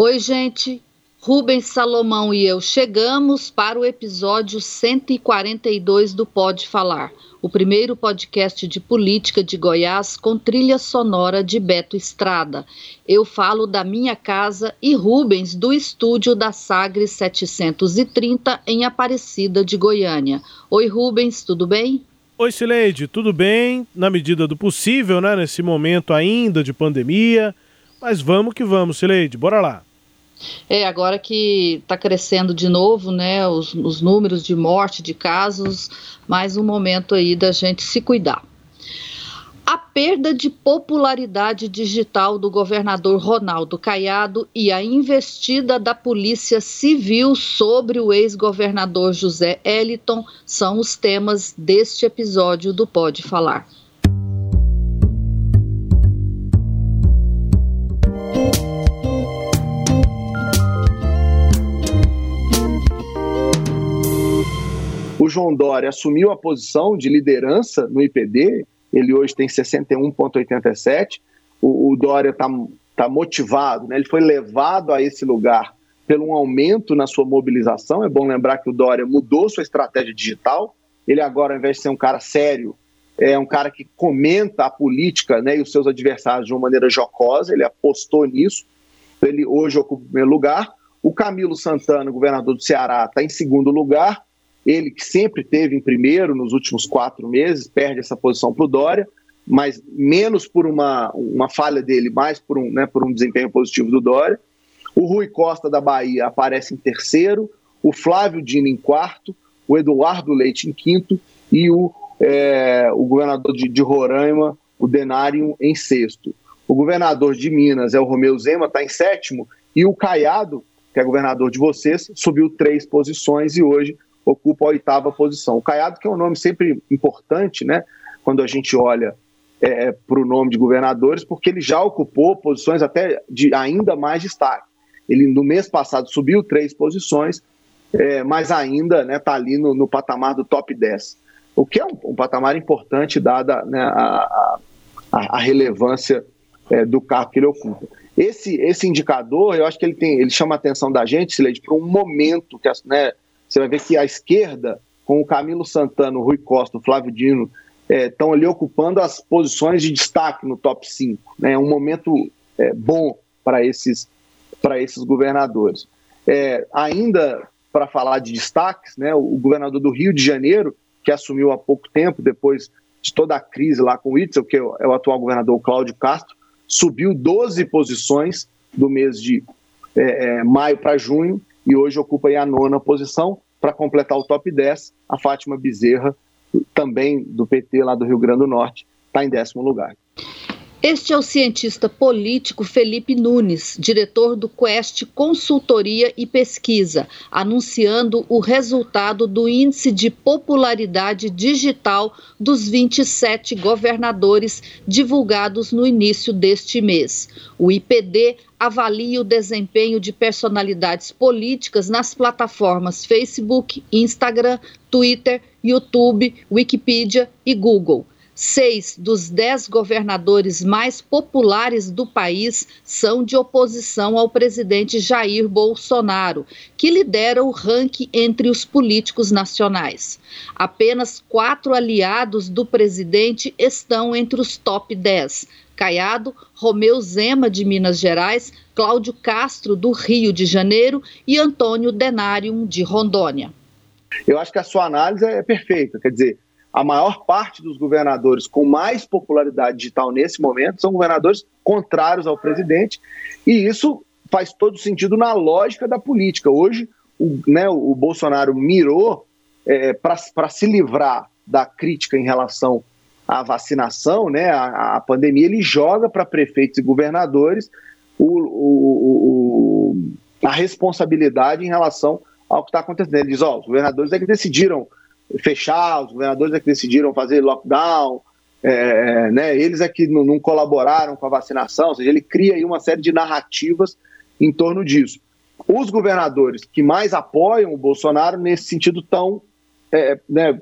Oi, gente. Rubens Salomão e eu chegamos para o episódio 142 do Pode Falar, o primeiro podcast de política de Goiás com trilha sonora de Beto Estrada. Eu falo da minha casa e Rubens do estúdio da Sagres 730 em Aparecida de Goiânia. Oi, Rubens, tudo bem? Oi, Sileide, tudo bem? Na medida do possível, né? Nesse momento ainda de pandemia. Mas vamos que vamos, Sileide, bora lá. É, agora que está crescendo de novo, né, os, os números de morte, de casos, mais um momento aí da gente se cuidar. A perda de popularidade digital do governador Ronaldo Caiado e a investida da Polícia Civil sobre o ex-governador José Eliton são os temas deste episódio do Pode Falar. João Dória assumiu a posição de liderança no IPD, ele hoje tem 61,87. O, o Dória está tá motivado, né? ele foi levado a esse lugar pelo um aumento na sua mobilização. É bom lembrar que o Dória mudou sua estratégia digital. Ele agora, ao invés de ser um cara sério, é um cara que comenta a política né, e os seus adversários de uma maneira jocosa. Ele apostou nisso. Ele hoje ocupa o primeiro lugar. O Camilo Santana, governador do Ceará, está em segundo lugar. Ele, que sempre teve em primeiro nos últimos quatro meses, perde essa posição para o Dória, mas menos por uma, uma falha dele, mais por um, né, por um desempenho positivo do Dória. O Rui Costa da Bahia aparece em terceiro, o Flávio Dino em quarto, o Eduardo Leite em quinto e o, é, o governador de, de Roraima, o Denário, em sexto. O governador de Minas é o Romeu Zema, está em sétimo, e o Caiado, que é governador de vocês, subiu três posições e hoje ocupa a oitava posição. O Caiado, que é um nome sempre importante, né, quando a gente olha é, é para o nome de governadores, porque ele já ocupou posições até de ainda mais destaque. Ele, no mês passado, subiu três posições, é, mas ainda está né, tá ali no, no, patamar do top 10, o que é um, um patamar importante, dada né, a, a, a, relevância é, do cargo que ele ocupa. Esse, esse indicador, eu acho que ele, tem, ele chama a atenção da gente, Sileide, para um momento que as, né, você vai ver que a esquerda, com o Camilo Santana, o Rui Costa, o Flávio Dino, estão é, ali ocupando as posições de destaque no top 5. Né? É um momento é, bom para esses, esses governadores. É, ainda para falar de destaques, né, o, o, governador do Rio de Janeiro, que assumiu há pouco tempo, depois de toda a crise lá com o Itzel, que é o, é atual governador Cláudio Castro, subiu 12 posições do mês de é, é, maio para junho e hoje ocupa a nona posição. Para completar o top 10, a Fátima Bezerra, também do PT lá do Rio Grande do Norte, está em décimo lugar. Este é o cientista político Felipe Nunes, diretor do Quest Consultoria e Pesquisa, anunciando o resultado do Índice de Popularidade Digital dos 27 governadores divulgados no início deste mês. O IPD avalia o desempenho de personalidades políticas nas plataformas Facebook, Instagram, Twitter, YouTube, Wikipedia e Google. Seis dos dez governadores mais populares do país são de oposição ao presidente Jair Bolsonaro, que lidera o ranking entre os políticos nacionais. Apenas quatro aliados do presidente estão entre os top 10. Caiado, Romeu Zema, de Minas Gerais, Cláudio Castro, do Rio de Janeiro e Antônio Denário, de Rondônia. Eu acho que a sua análise é perfeita, quer dizer, a maior parte dos governadores com mais popularidade digital nesse momento são governadores contrários ao presidente, e isso faz todo sentido na lógica da política. Hoje, o, né, o Bolsonaro mirou é, para se livrar da crítica em relação à vacinação, né, à, à pandemia, ele joga para prefeitos e governadores o, o, na responsabilidade em relação ao que está acontecendo. Ele diz: ó, os governadores é que decidiram fechar, os governadores é que decidiram fazer lockdown, é, né, eles é que não, não, colaboraram com a vacinação, ou seja, ele cria aí uma série de narrativas em torno disso. Os governadores que mais apoiam o Bolsonaro nesse sentido estão, é, né,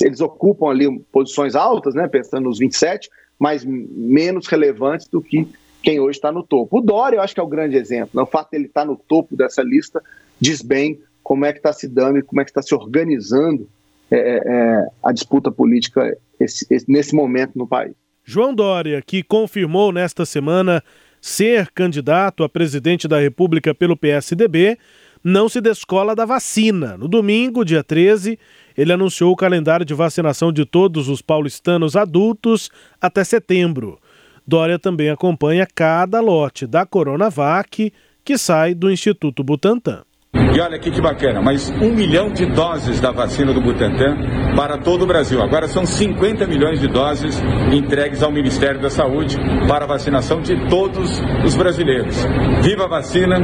eles ocupam ali posições altas, né, pensando nos 27, mas menos relevantes do que quem hoje está no topo. O Dória, eu acho que é o grande exemplo. Né? O fato de ele estar tá no topo dessa lista diz bem como é que está se dando e como é que está se organizando é, é, é, a disputa política esse, esse, nesse momento no país. João Dória, que confirmou nesta semana ser candidato a presidente da República pelo PSDB, não se descola da vacina. No domingo, dia 13, ele anunciou o calendário de vacinação de todos os paulistanos adultos até setembro. Dória também acompanha cada lote da Coronavac que sai do Instituto Butantan. E olha aqui que bacana, mais um milhão de doses da vacina do Butantan para todo o Brasil. Agora são 50 milhões de doses entregues ao Ministério da Saúde para a vacinação de todos os brasileiros. Viva a vacina,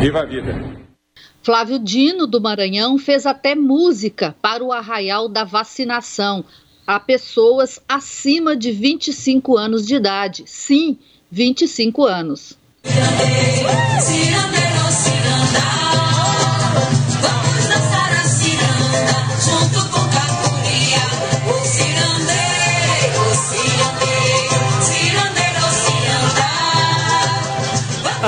viva a vida. Flávio Dino, do Maranhão, fez até música para o arraial da vacinação a pessoas acima de 25 anos de idade. Sim, 25 anos.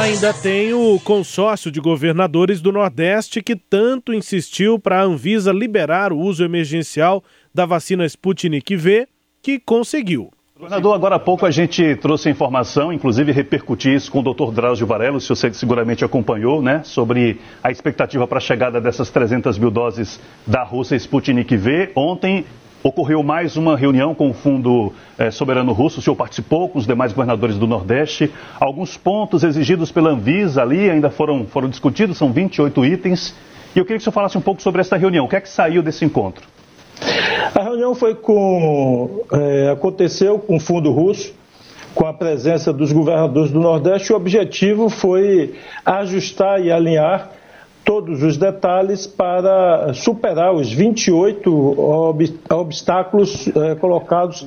Ainda tem o consórcio de governadores do Nordeste que tanto insistiu para a Anvisa liberar o uso emergencial da vacina Sputnik V, que conseguiu. Governador, agora há pouco a gente trouxe a informação, inclusive repercutir isso com o Dr. Drauzio Varela, se você seguramente acompanhou, né, sobre a expectativa para a chegada dessas 300 mil doses da Rússia Sputnik V. Ontem Ocorreu mais uma reunião com o Fundo eh, Soberano Russo, o senhor participou com os demais governadores do Nordeste. Alguns pontos exigidos pela Anvisa ali ainda foram, foram discutidos, são 28 itens. E eu queria que o senhor falasse um pouco sobre essa reunião. O que é que saiu desse encontro? A reunião foi com. É, aconteceu com o Fundo Russo, com a presença dos governadores do Nordeste. O objetivo foi ajustar e alinhar todos os detalhes para superar os 28 ob obstáculos eh, colocados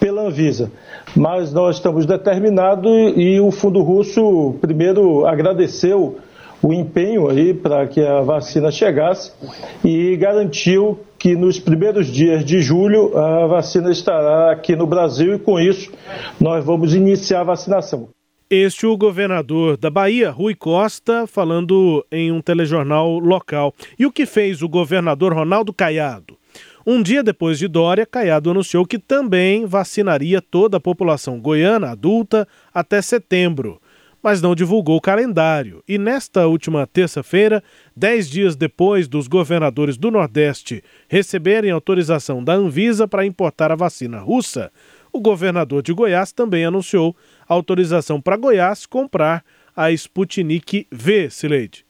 pela Anvisa. Mas nós estamos determinados e o Fundo Russo, primeiro, agradeceu o empenho aí para que a vacina chegasse e garantiu que nos primeiros dias de julho a vacina estará aqui no Brasil e com isso nós vamos iniciar a vacinação. Este o governador da Bahia, Rui Costa, falando em um telejornal local. E o que fez o governador Ronaldo Caiado? Um dia depois de Dória, Caiado anunciou que também vacinaria toda a população goiana adulta até setembro, mas não divulgou o calendário. E nesta última terça-feira, dez dias depois dos governadores do Nordeste receberem autorização da Anvisa para importar a vacina russa, o governador de Goiás também anunciou autorização para Goiás comprar a Sputnik V, Sileide.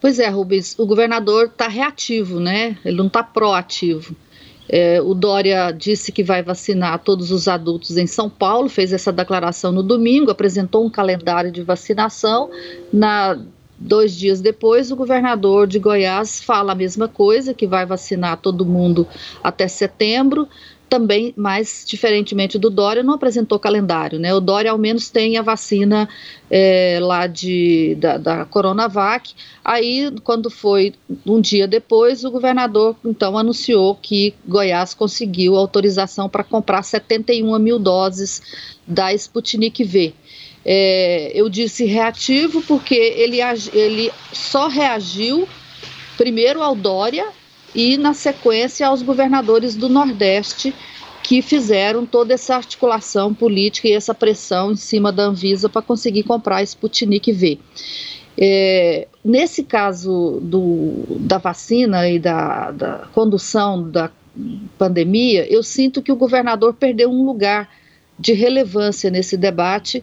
Pois é, Rubens, o governador está reativo, né? Ele não está proativo. É, o Dória disse que vai vacinar todos os adultos em São Paulo, fez essa declaração no domingo, apresentou um calendário de vacinação. Na, dois dias depois, o governador de Goiás fala a mesma coisa, que vai vacinar todo mundo até setembro também, mais diferentemente do Dória, não apresentou calendário, né? O Dória ao menos tem a vacina é, lá de, da, da Coronavac. Aí, quando foi um dia depois, o governador então anunciou que Goiás conseguiu autorização para comprar 71 mil doses da Sputnik V. É, eu disse reativo porque ele, ele só reagiu primeiro ao Dória e, na sequência, aos governadores do Nordeste que fizeram toda essa articulação política e essa pressão em cima da Anvisa para conseguir comprar a Sputnik V. É, nesse caso do, da vacina e da, da condução da pandemia, eu sinto que o governador perdeu um lugar de relevância nesse debate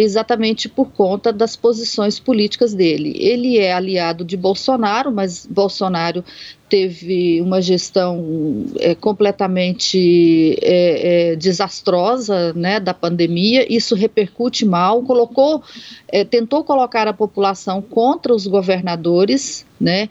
exatamente por conta das posições políticas dele. Ele é aliado de Bolsonaro, mas Bolsonaro teve uma gestão é, completamente é, é, desastrosa né, da pandemia, isso repercute mal, colocou, é, tentou colocar a população contra os governadores, né,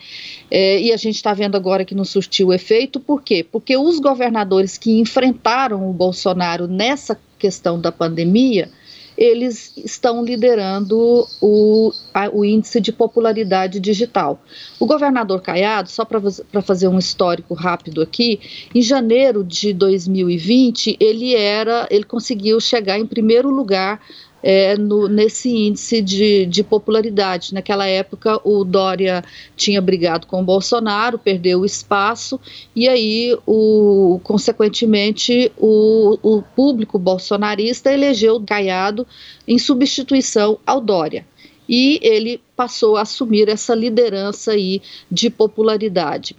é, e a gente está vendo agora que não surtiu efeito, por quê? Porque os governadores que enfrentaram o Bolsonaro nessa questão da pandemia, eles estão liderando o, a, o índice de popularidade digital. O governador Caiado, só para fazer um histórico rápido aqui, em janeiro de 2020 ele era, ele conseguiu chegar em primeiro lugar é, no, nesse índice de, de, popularidade. Naquela época, o Dória tinha brigado com o Bolsonaro, perdeu o espaço, e aí, o, consequentemente, o, o público bolsonarista elegeu o Caiado em substituição ao Dória e ele passou a assumir essa liderança aí de popularidade.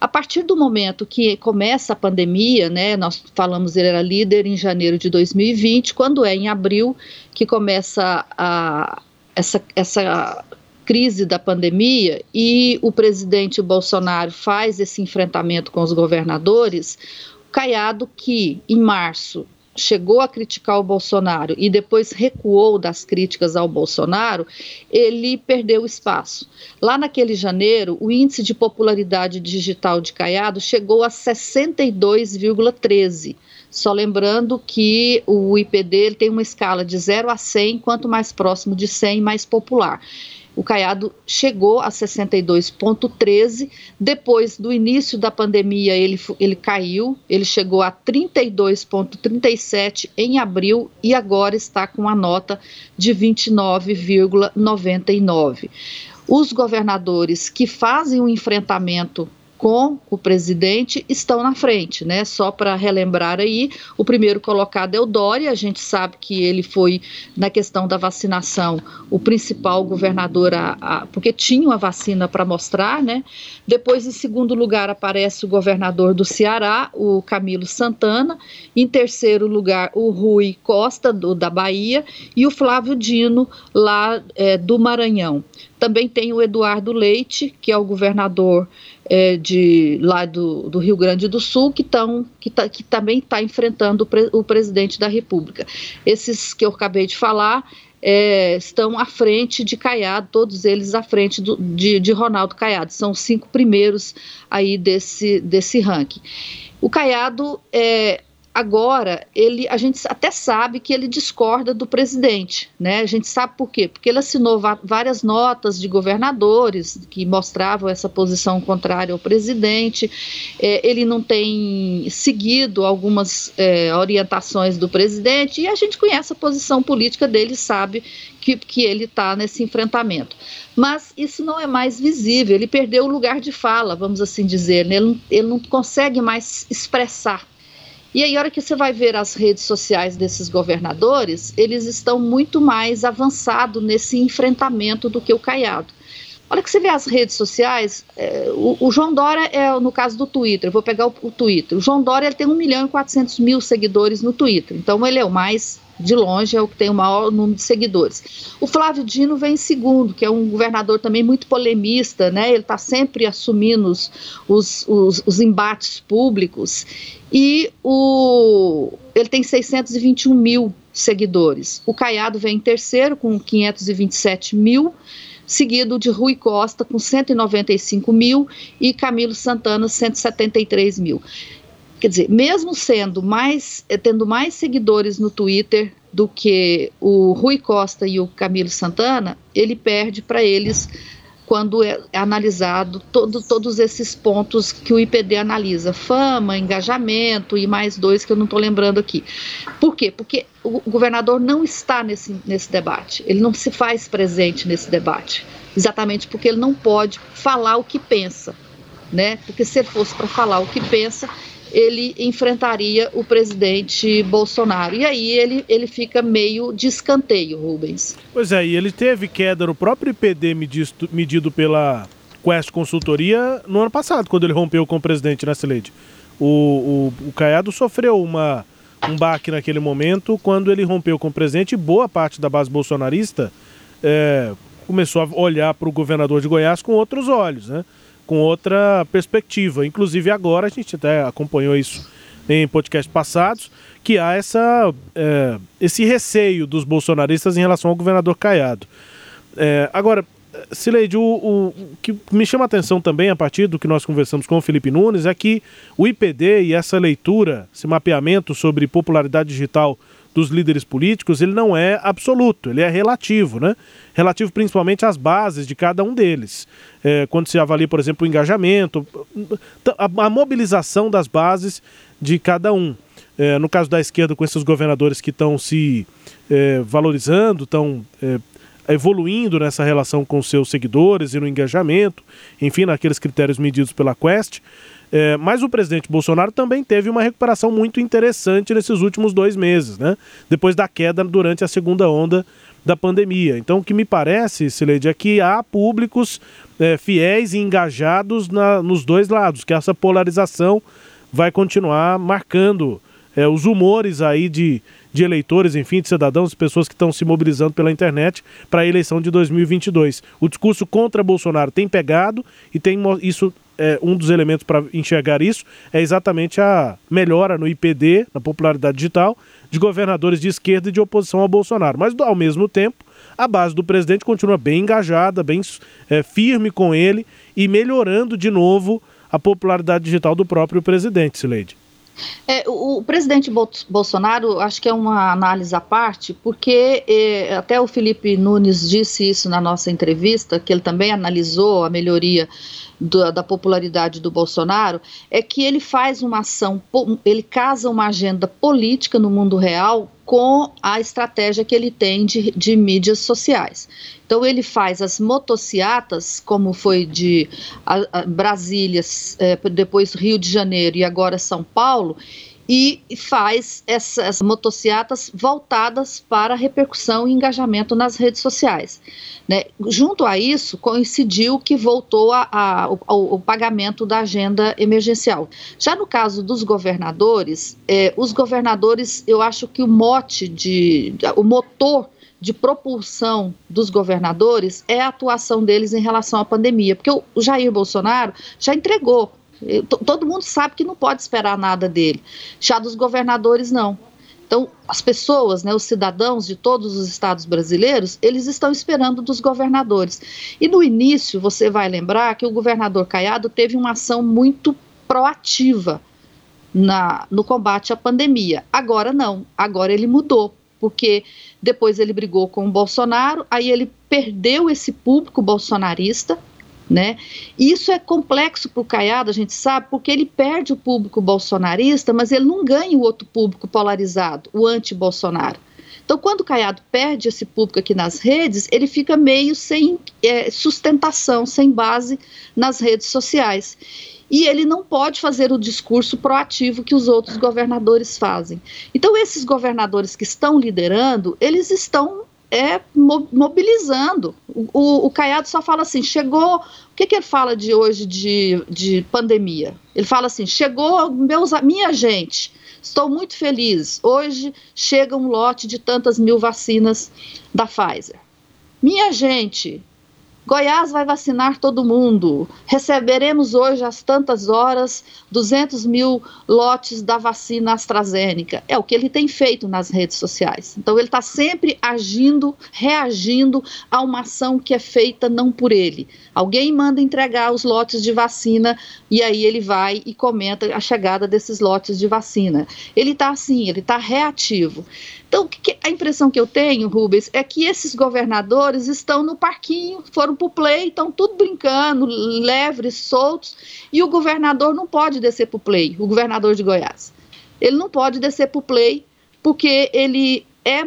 A partir do momento que começa a pandemia, né, nós falamos ele era líder em janeiro de 2020, quando é em abril que começa a, essa, essa crise da pandemia e o presidente Bolsonaro faz esse enfrentamento com os governadores, Caiado, que em março chegou a criticar o Bolsonaro e depois recuou das críticas ao Bolsonaro, ele perdeu espaço. Lá naquele janeiro, o índice de popularidade digital de Caiado chegou a 62,13. Só lembrando que o IPD tem uma escala de 0 a 100, quanto mais próximo de 100, mais popular o Caiado chegou a 62,13. Depois do início da pandemia, ele, ele caiu, ele chegou a 32,37 em abril e agora está com a nota de 29,99. Os governadores que fazem o enfrentamento com o presidente estão na frente, né? Só para relembrar aí, o primeiro colocado é o Dória, a gente sabe que ele foi, na questão da vacinação, o principal governador, a, a, porque tinha uma vacina para mostrar, né? Depois, em segundo lugar, aparece o governador do Ceará, o Camilo Santana. Em terceiro lugar, o Rui Costa, do, da Bahia, e o Flávio Dino, lá é, do Maranhão. Também tem o Eduardo Leite, que é o governador é, de lá do, do, Rio Grande do Sul, que, tão, que, tá, que também está enfrentando o, pre, o presidente da República. Esses que eu acabei de falar é, estão à frente de Caiado, todos eles à frente do, de, de, Ronaldo Caiado. São os cinco primeiros aí desse, desse ranking. O Caiado é, agora ele a gente até sabe que ele discorda do presidente, né? A gente sabe por quê? Porque ele assinou várias notas de governadores que mostravam essa posição contrária ao presidente. É, ele não tem seguido algumas é, orientações do presidente e a gente conhece a posição política dele, sabe que, que ele está nesse enfrentamento. Mas isso não é mais visível. Ele perdeu o lugar de fala, vamos assim dizer. Né? Ele, ele não consegue mais expressar e aí, a hora que você vai ver as redes sociais desses governadores, eles estão muito mais avançados nesse enfrentamento do que o Caiado. Olha que você vê as redes sociais, é, o, o, João Dória é no caso do Twitter, vou pegar o, o Twitter. O João Dória ele tem 1 milhão e 400 mil seguidores no Twitter, então ele é o mais de longe é o que tem o maior número de seguidores. O Flávio Dino vem em segundo, que é um governador também muito polemista, né? Ele está sempre assumindo os, os, os, os, embates públicos. E o, ele tem 621 mil seguidores. O Caiado vem em terceiro, com 527 mil seguido de Rui Costa com 195 mil e Camilo Santana 173 mil. Quer dizer, mesmo sendo mais, eh, tendo mais seguidores no Twitter do que o Rui Costa e o Camilo Santana, ele perde para eles quando é analisado todo, todos esses pontos que o IPD analisa: fama, engajamento e mais dois que eu não estou lembrando aqui. Por quê? Porque o governador não está nesse, nesse debate, ele não se faz presente nesse debate, exatamente porque ele não pode falar o que pensa. Né? Porque se ele fosse para falar o que pensa, ele enfrentaria o presidente Bolsonaro. E aí ele, ele fica meio de escanteio, Rubens. Pois é, e ele teve queda no próprio IPD medido, medido pela Quest Consultoria no ano passado, quando ele rompeu com o presidente, né, Celede? O, o, o Caiado sofreu uma, um baque naquele momento quando ele rompeu com o presidente e boa parte da base bolsonarista é, começou a olhar para o governador de Goiás com outros olhos, né? Com outra perspectiva. Inclusive agora, a gente até acompanhou isso em podcasts passados, que há essa, é, esse receio dos bolsonaristas em relação ao governador Caiado. É, agora, Sileide, o, o, que me chama a atenção também, a partir do que nós conversamos com o Felipe Nunes, é que o IPD e essa leitura, esse mapeamento sobre popularidade digital dos líderes políticos, ele não é absoluto, ele é relativo, né? Relativo principalmente às bases de cada um deles. É, quando se avalia, por exemplo, o engajamento, a, a mobilização das bases de cada um. É, no caso da esquerda, com esses governadores que estão se é, valorizando, estão é, evoluindo nessa relação com seus seguidores e no engajamento, enfim, naqueles critérios medidos pela Quest. É, mas o presidente Bolsonaro também teve uma recuperação muito interessante nesses últimos dois meses, né? Depois da queda durante a segunda onda da pandemia. Então, o que me parece, Sileide, é que há públicos é, fiéis e engajados na, nos dois lados, que essa polarização vai continuar marcando é, os humores aí de, de eleitores, enfim, de cidadãos, pessoas que estão se mobilizando pela internet para a eleição de 2022. O discurso contra Bolsonaro tem pegado e tem isso é, um dos elementos para enxergar isso é exatamente a melhora no IPD, na popularidade digital, de governadores de esquerda e de oposição ao Bolsonaro. Mas, ao mesmo tempo, a base do presidente continua bem engajada, bem é, firme com ele e melhorando de novo a popularidade digital do próprio presidente, Sileide. É, o, o, presidente Bolsonaro, acho que é uma análise à parte, porque é, até o Felipe Nunes disse isso na nossa entrevista, que ele também analisou a melhoria da, da, popularidade do Bolsonaro é que ele faz uma ação, ele casa uma agenda política no mundo real com a estratégia que ele tem de, de mídias sociais. Então ele faz as motociatas, como foi de a, a Brasília, é, depois Rio de Janeiro e agora São Paulo, e faz essas motocicletas voltadas para repercussão e engajamento nas redes sociais. Né? Junto a isso, coincidiu que voltou a, a, o, o, pagamento da agenda emergencial. Já no caso dos governadores, é, os governadores, eu acho que o mote de, o motor de propulsão dos governadores é a atuação deles em relação à pandemia, porque o Jair Bolsonaro já entregou Todo mundo sabe que não pode esperar nada dele. Já dos governadores, não. Então, as pessoas, né, os cidadãos de todos os estados brasileiros, eles estão esperando dos governadores. E no início, você vai lembrar que o governador Caiado teve uma ação muito proativa na, no combate à pandemia. Agora não, agora ele mudou, porque depois ele brigou com o Bolsonaro, aí ele perdeu esse público bolsonarista, né? Isso é complexo para o Caiado, a gente sabe, porque ele perde o público bolsonarista, mas ele não ganha o outro público polarizado, o anti-Bolsonaro. Então, quando o Caiado perde esse público aqui nas redes, ele fica meio sem é, sustentação, sem base nas redes sociais. E ele não pode fazer o discurso proativo que os outros governadores fazem. Então, esses governadores que estão liderando, eles estão é mobilizando. O, o, o, Caiado só fala assim: chegou. O que, que ele fala de hoje de, de pandemia? Ele fala assim: chegou meus, minha gente. Estou muito feliz. Hoje chega um lote de tantas mil vacinas da Pfizer. Minha gente, Goiás vai vacinar todo mundo. Receberemos hoje, às tantas horas, 200 mil lotes da vacina AstraZeneca. É o que ele tem feito nas redes sociais. Então, ele está sempre agindo, reagindo a uma ação que é feita não por ele. Alguém manda entregar os lotes de vacina e aí ele vai e comenta a chegada desses lotes de vacina. Ele está assim, ele está reativo. Então, a impressão que eu tenho, Rubens, é que esses governadores estão no parquinho, foram para o play, estão tudo brincando, leves, soltos, e o governador não pode descer para o play, o governador de Goiás. Ele não pode descer para o play porque ele é,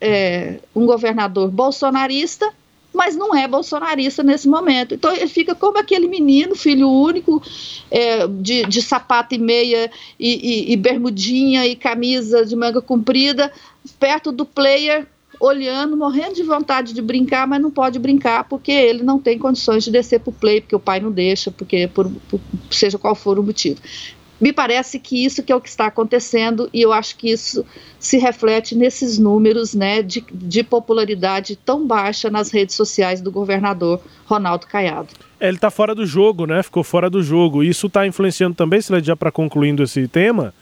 é um governador bolsonarista mas não é bolsonarista nesse momento. Então ele fica como aquele menino, filho único, é, de, de sapato e meia e, e, e bermudinha e camisa de manga comprida, perto do player olhando, morrendo de vontade de brincar, mas não pode brincar porque ele não tem condições de descer para o play, porque o pai não deixa, porque por, por, seja qual for o motivo. Me parece que isso que é o que está acontecendo e eu acho que isso se reflete nesses números né, de, de popularidade tão baixa nas redes sociais do governador Ronaldo Caiado. É, ele está fora do jogo, né? Ficou fora do jogo. Isso está influenciando também, se já para concluindo esse tema,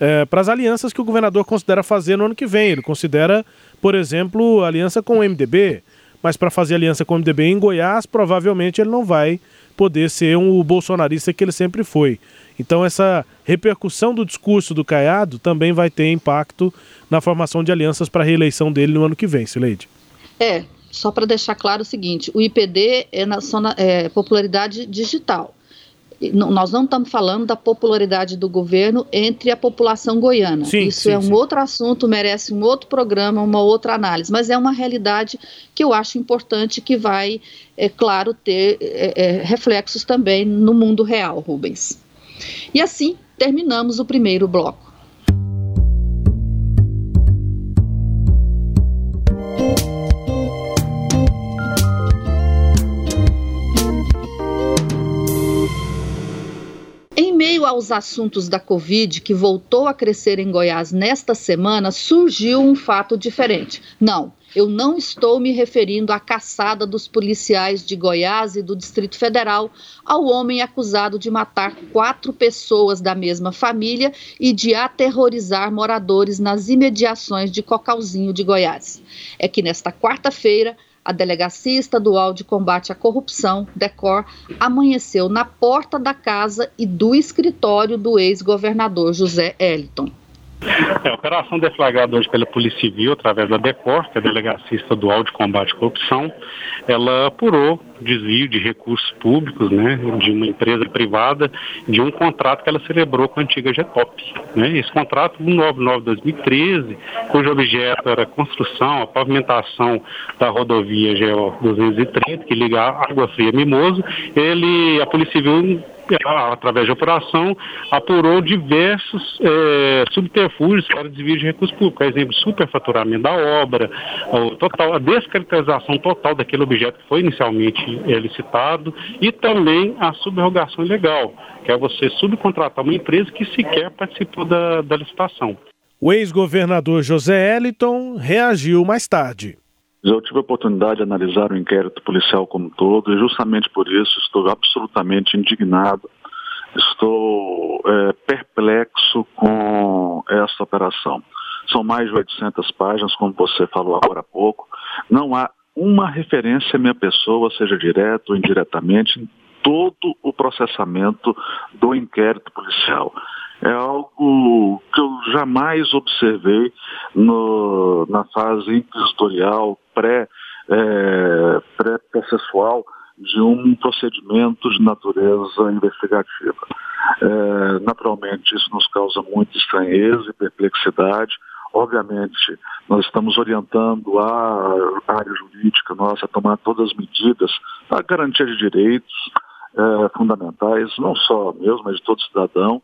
é, para as alianças que o governador considera fazer no ano que vem. Ele considera, por exemplo, aliança com o MDB, mas para fazer aliança com o MDB em Goiás, provavelmente ele não vai poder ser um bolsonarista que ele sempre foi. Então essa repercussão do discurso do Caiado também vai ter impacto na formação de alianças para a reeleição dele no ano que vem, Sileide. É, só para deixar claro o seguinte, o IPD é, na, é popularidade digital. Nós não estamos falando da popularidade do governo entre a população goiana. Sim, Isso sim, é um sim. outro assunto, merece um outro programa, uma outra análise, mas é uma realidade que eu acho importante que vai, é claro, ter é, é, reflexos também no mundo real, Rubens. E assim terminamos o primeiro bloco. Meio aos assuntos da Covid, que voltou a crescer em Goiás nesta semana, surgiu um fato diferente. Não, eu não estou me referindo à caçada dos policiais de Goiás e do Distrito Federal ao homem acusado de matar quatro pessoas da mesma família e de aterrorizar moradores nas imediações de Cocalzinho de Goiás. É que nesta quarta-feira, a Delegacia Estadual de Combate à Corrupção, DECOR, amanheceu na porta da casa e do escritório do ex-governador José Eliton. É, a operação deflagrada hoje pela Polícia Civil, através da DECOR, que é a Delegacia Estadual de Combate à Corrupção, ela apurou desvio de recursos públicos, né, de uma empresa privada, de um contrato que ela celebrou com a antiga Getop. Né? Esse contrato, 199-2013, cujo objeto era a construção, a pavimentação da rodovia GO 230, que liga a Água Fria Mimoso, ele, a Polícia Civil através de operação, apurou diversos é, subterfúgios para desvio de recursos públicos, por exemplo, superfaturamento da obra, total, a descaracterização total daquele objeto que foi inicialmente é, licitado e também a subrogação ilegal, que é você subcontratar uma empresa que sequer participou da, da licitação. O ex-governador José Eliton reagiu mais tarde. Eu tive a oportunidade de analisar o inquérito policial como um todo e justamente por isso estou absolutamente indignado, estou é, perplexo com essa operação. São mais de 800 páginas, como você falou agora há pouco. Não há uma referência à minha pessoa, seja direto ou indiretamente, em todo o processamento do inquérito policial é algo que eu jamais observei no, na fase inquisitorial, é, pré-processual de um procedimento de natureza investigativa. É, naturalmente, isso nos causa muita estranheza e perplexidade. Obviamente, nós estamos orientando a área jurídica nossa a tomar todas as medidas para garantia de direitos é, fundamentais, não só meus, mas de todo cidadão,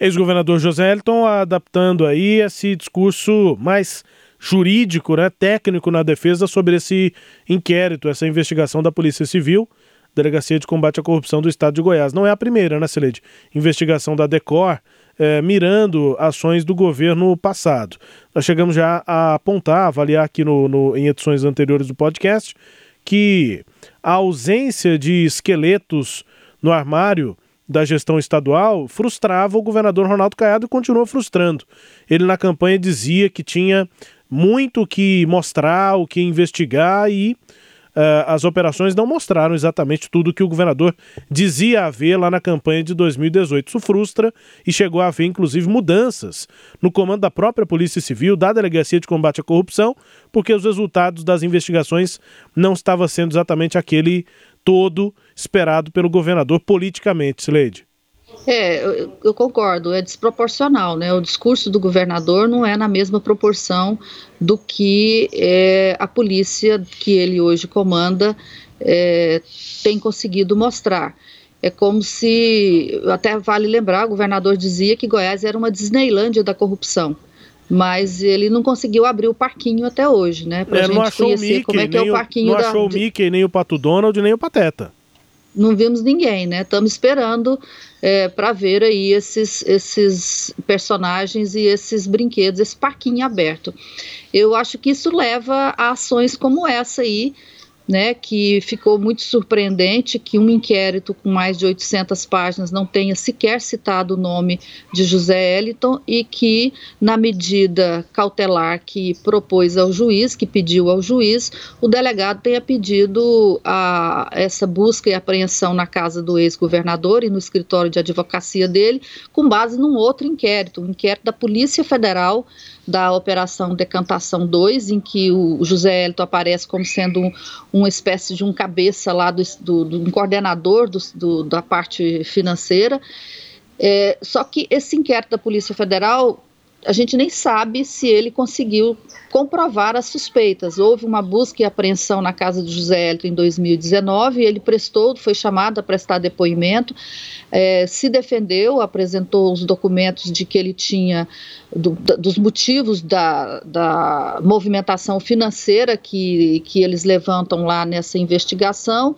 Ex-governador José Elton adaptando aí esse discurso mais jurídico, né, técnico na defesa sobre esse inquérito, essa investigação da Polícia Civil, Delegacia de Combate à Corrupção do Estado de Goiás. Não é a primeira, né, Celede? Investigação da DECOR, é, mirando ações do governo passado. Nós chegamos já a apontar, avaliar aqui no, no, em edições anteriores do podcast, que a ausência de esqueletos no armário da gestão estadual frustrava o governador Ronaldo Caiado e continuou frustrando. Ele na campanha dizia que tinha muito o que mostrar, o que investigar e uh, as operações não mostraram exatamente tudo que o governador dizia haver lá na campanha de 2018. Isso frustra e chegou a haver inclusive mudanças no comando da própria Polícia Civil, da Delegacia de Combate à Corrupção, porque os resultados das investigações não estavam sendo exatamente aquele todo esperado pelo governador politicamente, Sileide. É, eu, eu, concordo, é desproporcional, né? O discurso do governador não é na mesma proporção do que é, a polícia que ele hoje comanda é, tem conseguido mostrar. É como se, até vale lembrar, o governador dizia que Goiás era uma Disneylândia da corrupção mas ele não conseguiu abrir o parquinho até hoje, né? Pra é, gente conhecer Mickey, como é que é o parquinho não da... achou o Mickey, nem o Pato Donald, nem o Pateta. Não vimos ninguém, né? Estamos esperando é, para ver aí esses, esses personagens e esses brinquedos, esse parquinho aberto. Eu acho que isso leva a ações como essa aí, né, que ficou muito surpreendente que um inquérito com mais de 800 páginas não tenha sequer citado o nome de José Eliton e que, na medida cautelar que propôs ao juiz, que pediu ao juiz, o delegado tenha pedido a, essa busca e apreensão na casa do ex-governador e no escritório de advocacia dele, com base num outro inquérito, um inquérito da Polícia Federal da Operação Decantação 2, em que o José Hélito aparece como sendo um, uma espécie de um cabeça lá do, do, do um coordenador do, do, da parte financeira. É, só que esse inquérito da Polícia Federal a gente nem sabe se ele conseguiu comprovar as suspeitas. Houve uma busca e apreensão na casa de José Hélito em 2019, ele prestou, foi chamado a prestar depoimento, é, se defendeu, apresentou os documentos de que ele tinha, do, da, dos motivos da, da movimentação financeira que, que eles levantam lá nessa investigação.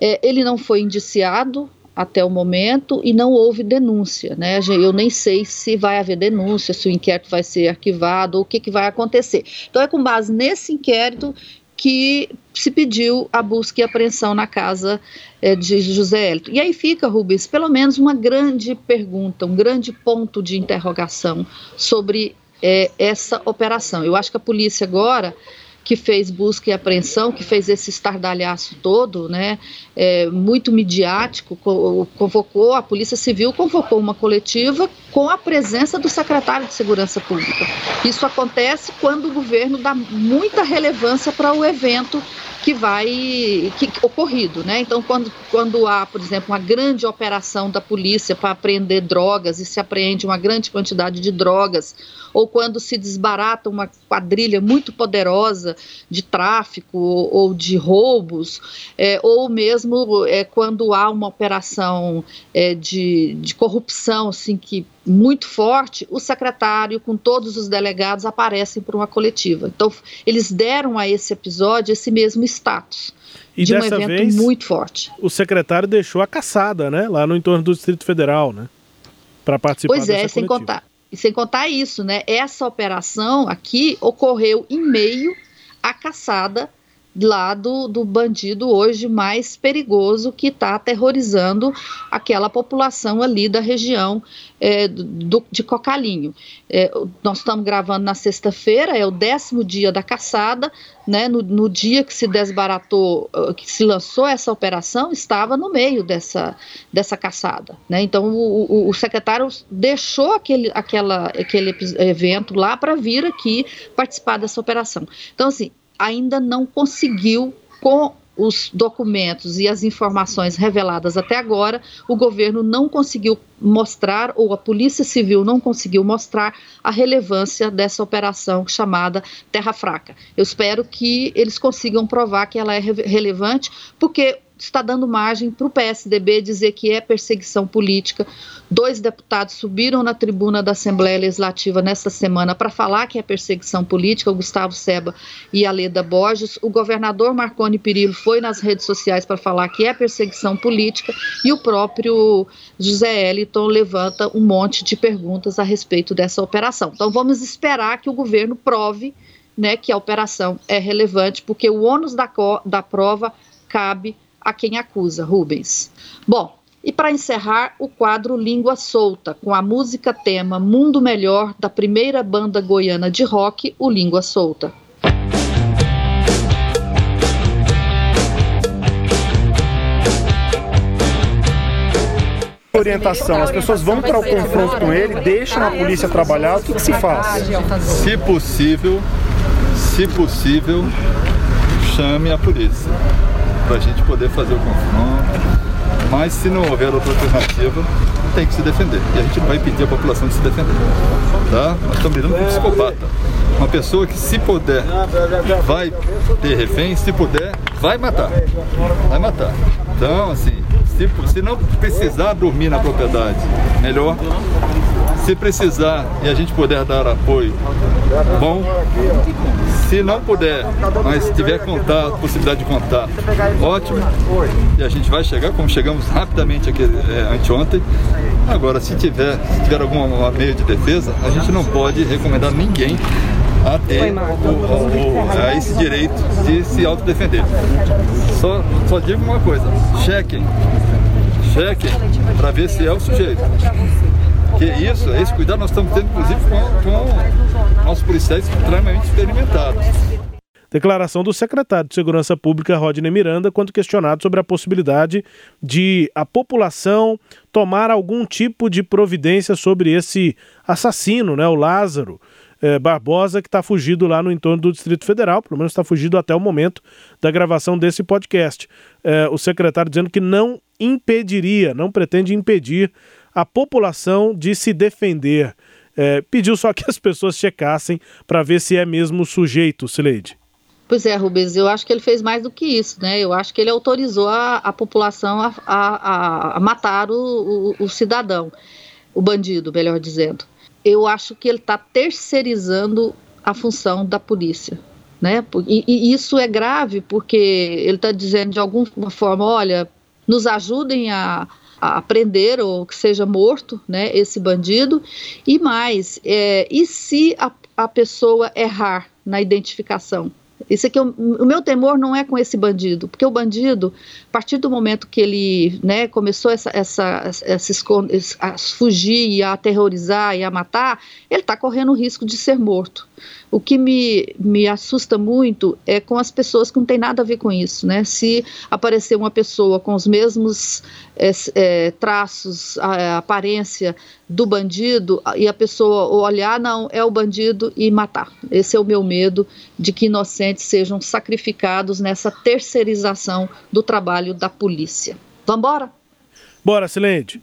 É, ele não foi indiciado, até o momento e não houve denúncia, né? Eu nem sei se vai haver denúncia, se o inquérito vai ser arquivado ou o que, que vai acontecer. Então é com base nesse inquérito que se pediu a busca e apreensão na casa é, de José Hélito. E aí fica, Rubens, pelo menos uma grande pergunta, um grande ponto de interrogação sobre é, essa operação. Eu acho que a polícia agora que fez busca e apreensão, que fez esse estardalhaço todo, né, é, muito midiático, convocou, a Polícia Civil convocou uma coletiva com a presença do secretário de Segurança Pública. Isso acontece quando o governo dá muita relevância para o evento que vai que, ocorrido, né? Então, quando, quando há, por exemplo, uma grande operação da polícia para apreender drogas e se apreende uma grande quantidade de drogas, ou quando se desbarata uma quadrilha muito poderosa de tráfico ou de roubos, é, ou mesmo é, quando há uma operação é, de, de corrupção, assim, que muito forte, o secretário com todos os delegados aparecem para uma coletiva. Então, eles deram a esse episódio esse mesmo status. E de dessa um evento vez, muito forte. O secretário deixou a caçada, né? Lá no entorno do Distrito Federal, né? Para participar Pois é, sem contar, e sem contar isso, né? Essa operação aqui ocorreu em meio à caçada lá do, do bandido hoje mais perigoso que está aterrorizando aquela população ali da região é, do, de Cocalinho. É, nós estamos gravando na sexta-feira, é o décimo dia da caçada, né, no, no, dia que se desbaratou, que se lançou essa operação, estava no meio dessa, dessa caçada. Né? Então o, o, o secretário deixou aquele, aquela, aquele evento lá para vir aqui participar dessa operação. Então, assim, ainda não conseguiu, com os documentos e as informações reveladas até agora, o governo não conseguiu mostrar, ou a Polícia Civil não conseguiu mostrar, a relevância dessa operação chamada Terra Fraca. Eu espero que eles consigam provar que ela é relevante, porque está dando margem para o PSDB dizer que é perseguição política. Dois deputados subiram na tribuna da Assembleia Legislativa nesta semana para falar que é perseguição política, o Gustavo Seba e a Leda Borges. O governador Marconi Perillo foi nas redes sociais para falar que é perseguição política e o próprio José Eliton levanta um monte de perguntas a respeito dessa operação. Então vamos esperar que o governo prove né, que a operação é relevante, porque o ônus da, da prova cabe a quem acusa, Rubens. Bom, e para encerrar, o quadro Língua Solta, com a música tema Mundo Melhor da primeira banda goiana de rock, o Língua Solta. orientação, as pessoas vão para o confronto com ele, deixam a polícia trabalhar, o que, que se faz? Se possível, se possível, chame a polícia para a gente poder fazer o confronto. Mas se não houver outra alternativa, tem que se defender. E a gente não vai impedir a população de se defender. Tá? Nós estamos lidando com um psicopata. Uma pessoa que, se puder, vai ter refém, se puder, vai matar. Vai matar. Então, assim, se, se não precisar dormir na propriedade, melhor. Se precisar e a gente puder dar apoio, bom Se não puder, mas tiver contato, possibilidade de contato, ótimo. E a gente vai chegar, como chegamos rapidamente aqui é, anteontem. Agora, se tiver, se tiver algum meio de defesa, a gente não pode recomendar ninguém a ter o, o, a esse direito de se autodefender. Só, só digo uma coisa, chequem, chequem para ver se é o sujeito. Que isso, esse cuidado nós estamos tendo inclusive com, com nossos policiais extremamente experimentados. Declaração do secretário de Segurança Pública, Rodney Miranda, quando questionado sobre a possibilidade de a população tomar algum tipo de providência sobre esse assassino, né, o Lázaro, é, Barbosa, que está fugido lá no entorno do Distrito Federal, pelo menos está fugido até o momento da gravação desse podcast. É, o secretário dizendo que não impediria, não pretende impedir a população de se defender. É, pediu só que as pessoas checassem para ver se é mesmo sujeito, Sileide. Pois é, Rubens, eu acho que ele fez mais do que isso, né? Eu acho que ele autorizou a, a população a, a, a matar o, o, o cidadão, o bandido, melhor dizendo eu acho que ele está terceirizando a função da polícia. Né? E, e isso é grave porque ele está dizendo de alguma forma: olha, nos ajudem a, a prender ou que seja morto né, esse bandido. E mais, é, e se a, a pessoa errar na identificação? Isso aqui, o, o meu temor não é com esse bandido, porque o bandido, a partir do momento que ele né, começou essa, essa, essa, a fugir a aterrorizar e a matar, ele está correndo o risco de ser morto. O que me, me assusta muito é com as pessoas que não tem nada a ver com isso, né? Se aparecer uma pessoa com os mesmos é, é, traços, a, a, aparência do bandido e a pessoa olhar, não, é o bandido e matar. Esse é o meu medo de que inocentes sejam sacrificados nessa terceirização do trabalho da polícia. Vamos? Bora, Silente.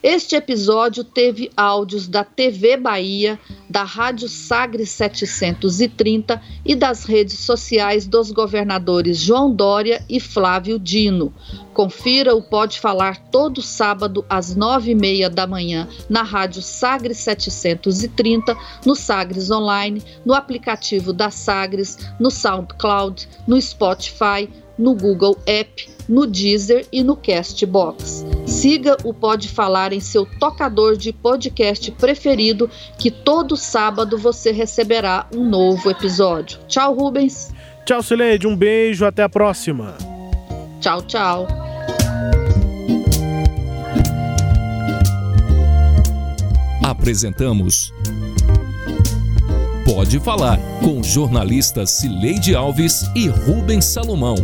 Este episódio teve áudios da TV Bahia, da Rádio Sagre 730 e das redes sociais dos governadores João Dória e Flávio Dino. Confira o Pode Falar todo sábado às nove e meia da manhã na Rádio Sagres 730, no Sagres Online, no aplicativo da Sagres, no SoundCloud, no Spotify, no Google App, no Deezer e no Castbox. Siga o Pode Falar em seu tocador de podcast preferido, que todo sábado você receberá um novo episódio. Tchau, Rubens. Tchau, Sileide. Um beijo. Até a próxima. Tchau, tchau. Apresentamos Pode Falar com jornalistas Cileide Alves e Rubens Salomão.